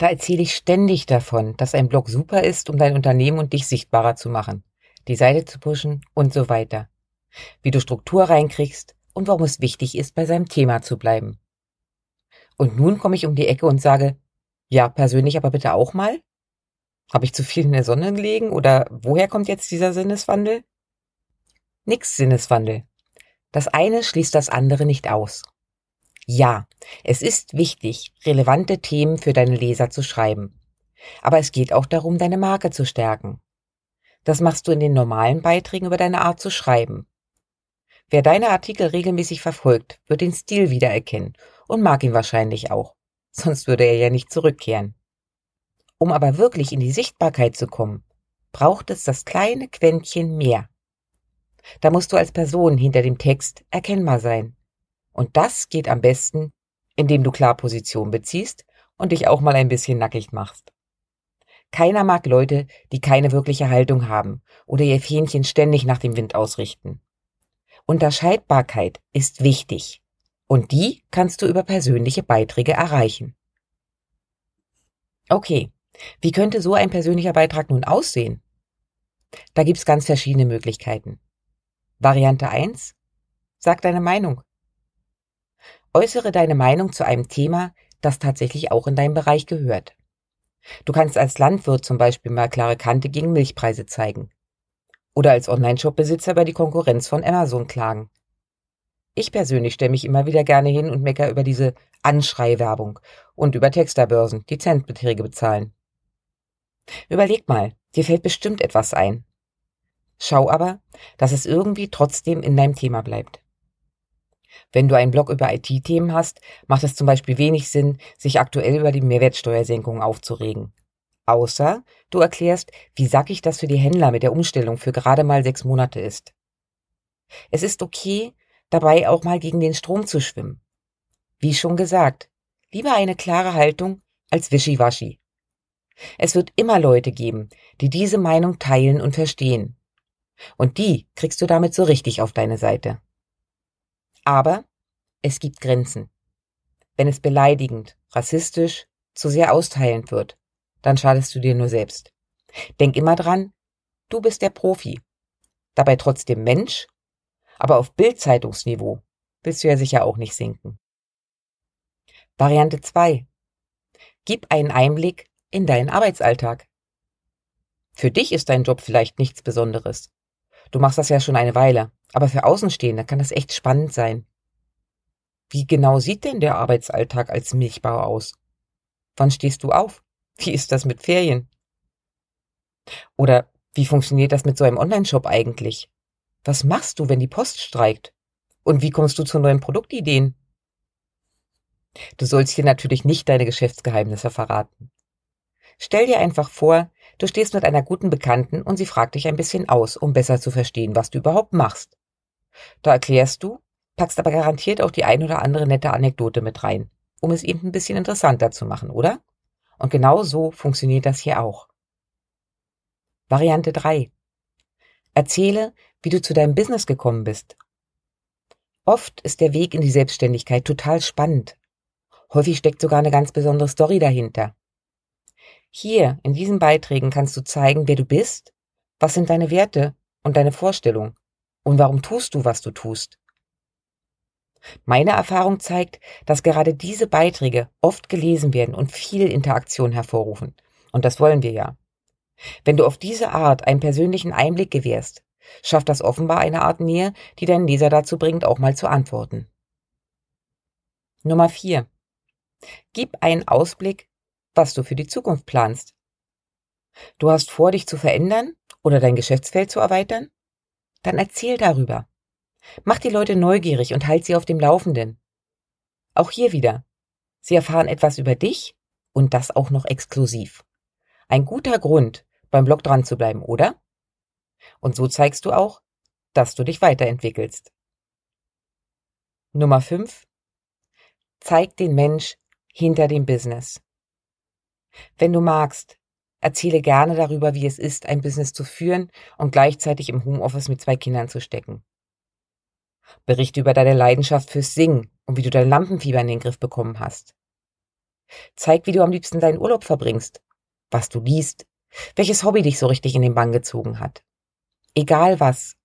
Da erzähle ich ständig davon, dass ein Blog super ist, um dein Unternehmen und dich sichtbarer zu machen, die Seite zu pushen und so weiter. Wie du Struktur reinkriegst und warum es wichtig ist, bei seinem Thema zu bleiben. Und nun komme ich um die Ecke und sage, ja, persönlich aber bitte auch mal? Habe ich zu viel in der Sonne gelegen oder woher kommt jetzt dieser Sinneswandel? Nix Sinneswandel. Das eine schließt das andere nicht aus. Ja, es ist wichtig, relevante Themen für deine Leser zu schreiben. Aber es geht auch darum, deine Marke zu stärken. Das machst du in den normalen Beiträgen über deine Art zu schreiben. Wer deine Artikel regelmäßig verfolgt, wird den Stil wiedererkennen und mag ihn wahrscheinlich auch. Sonst würde er ja nicht zurückkehren. Um aber wirklich in die Sichtbarkeit zu kommen, braucht es das kleine Quäntchen mehr. Da musst du als Person hinter dem Text erkennbar sein. Und das geht am besten, indem du klar Position beziehst und dich auch mal ein bisschen nackig machst. Keiner mag Leute, die keine wirkliche Haltung haben oder ihr Fähnchen ständig nach dem Wind ausrichten. Unterscheidbarkeit ist wichtig und die kannst du über persönliche Beiträge erreichen. Okay, wie könnte so ein persönlicher Beitrag nun aussehen? Da gibt's ganz verschiedene Möglichkeiten. Variante 1. Sag deine Meinung. Äußere deine Meinung zu einem Thema, das tatsächlich auch in deinem Bereich gehört. Du kannst als Landwirt zum Beispiel mal klare Kante gegen Milchpreise zeigen. Oder als Online-Shop-Besitzer über die Konkurrenz von Amazon klagen. Ich persönlich stelle mich immer wieder gerne hin und mecker über diese Anschreiwerbung und über Texterbörsen, die Centbeträge bezahlen. Überleg mal, dir fällt bestimmt etwas ein. Schau aber, dass es irgendwie trotzdem in deinem Thema bleibt. Wenn du einen Blog über IT-Themen hast, macht es zum Beispiel wenig Sinn, sich aktuell über die Mehrwertsteuersenkung aufzuregen. Außer du erklärst, wie sackig das für die Händler mit der Umstellung für gerade mal sechs Monate ist. Es ist okay, dabei auch mal gegen den Strom zu schwimmen. Wie schon gesagt, lieber eine klare Haltung als Wischiwaschi. Es wird immer Leute geben, die diese Meinung teilen und verstehen. Und die kriegst du damit so richtig auf deine Seite. Aber es gibt Grenzen. Wenn es beleidigend, rassistisch, zu sehr austeilend wird, dann schadest du dir nur selbst. Denk immer dran, du bist der Profi. Dabei trotzdem Mensch, aber auf Bildzeitungsniveau willst du ja sicher auch nicht sinken. Variante 2. Gib einen Einblick in deinen Arbeitsalltag. Für dich ist dein Job vielleicht nichts Besonderes. Du machst das ja schon eine Weile. Aber für Außenstehende kann das echt spannend sein. Wie genau sieht denn der Arbeitsalltag als Milchbauer aus? Wann stehst du auf? Wie ist das mit Ferien? Oder wie funktioniert das mit so einem Online-Shop eigentlich? Was machst du, wenn die Post streikt? Und wie kommst du zu neuen Produktideen? Du sollst hier natürlich nicht deine Geschäftsgeheimnisse verraten. Stell dir einfach vor, du stehst mit einer guten Bekannten und sie fragt dich ein bisschen aus, um besser zu verstehen, was du überhaupt machst. Da erklärst du, packst aber garantiert auch die ein oder andere nette Anekdote mit rein, um es eben ein bisschen interessanter zu machen, oder? Und genau so funktioniert das hier auch. Variante 3. Erzähle, wie du zu deinem Business gekommen bist. Oft ist der Weg in die Selbstständigkeit total spannend. Häufig steckt sogar eine ganz besondere Story dahinter. Hier, in diesen Beiträgen kannst du zeigen, wer du bist, was sind deine Werte und deine Vorstellungen und warum tust du, was du tust? Meine Erfahrung zeigt, dass gerade diese Beiträge oft gelesen werden und viel Interaktion hervorrufen. Und das wollen wir ja. Wenn du auf diese Art einen persönlichen Einblick gewährst, schafft das offenbar eine Art Nähe, die deinen Leser dazu bringt, auch mal zu antworten. Nummer vier: Gib einen Ausblick, was du für die Zukunft planst. Du hast vor, dich zu verändern oder dein Geschäftsfeld zu erweitern? Dann erzähl darüber. Mach die Leute neugierig und halt sie auf dem Laufenden. Auch hier wieder. Sie erfahren etwas über dich und das auch noch exklusiv. Ein guter Grund, beim Blog dran zu bleiben, oder? Und so zeigst du auch, dass du dich weiterentwickelst. Nummer 5. Zeig den Mensch hinter dem Business. Wenn du magst, erzähle gerne darüber, wie es ist, ein Business zu führen und gleichzeitig im Homeoffice mit zwei Kindern zu stecken. Berichte über deine Leidenschaft fürs Singen und wie du dein Lampenfieber in den Griff bekommen hast. Zeig, wie du am liebsten deinen Urlaub verbringst, was du liest, welches Hobby dich so richtig in den Bann gezogen hat. Egal was.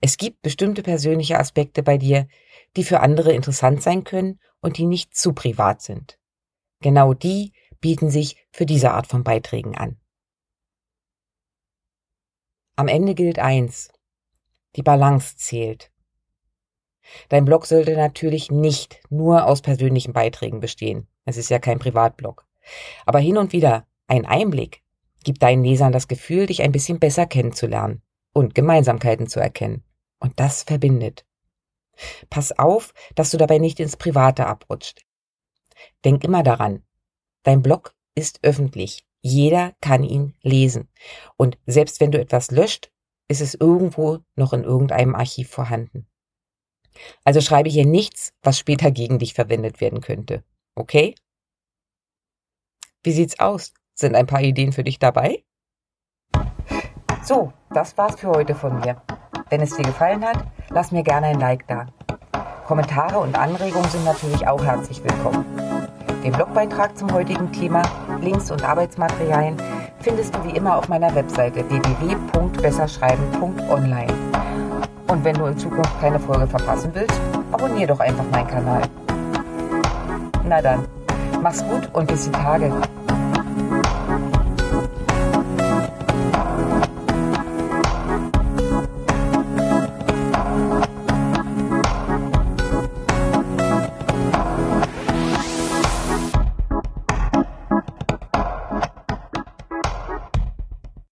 Es gibt bestimmte persönliche Aspekte bei dir, die für andere interessant sein können und die nicht zu privat sind. Genau die bieten sich für diese Art von Beiträgen an. Am Ende gilt eins. Die Balance zählt. Dein Blog sollte natürlich nicht nur aus persönlichen Beiträgen bestehen. Es ist ja kein Privatblog. Aber hin und wieder ein Einblick gibt deinen Lesern das Gefühl, dich ein bisschen besser kennenzulernen und Gemeinsamkeiten zu erkennen. Und das verbindet. Pass auf, dass du dabei nicht ins Private abrutscht. Denk immer daran, dein Blog ist öffentlich. Jeder kann ihn lesen. Und selbst wenn du etwas löscht, ist es irgendwo noch in irgendeinem Archiv vorhanden. Also schreibe hier nichts, was später gegen dich verwendet werden könnte. Okay? Wie sieht's aus? Sind ein paar Ideen für dich dabei? So, das war's für heute von mir. Wenn es dir gefallen hat, lass mir gerne ein Like da. Kommentare und Anregungen sind natürlich auch herzlich willkommen. Den Blogbeitrag zum heutigen Thema, Links und Arbeitsmaterialien findest du wie immer auf meiner Webseite www.besserschreiben.online. Und wenn du in Zukunft keine Folge verpassen willst, abonniere doch einfach meinen Kanal. Na dann, mach's gut und bis die Tage.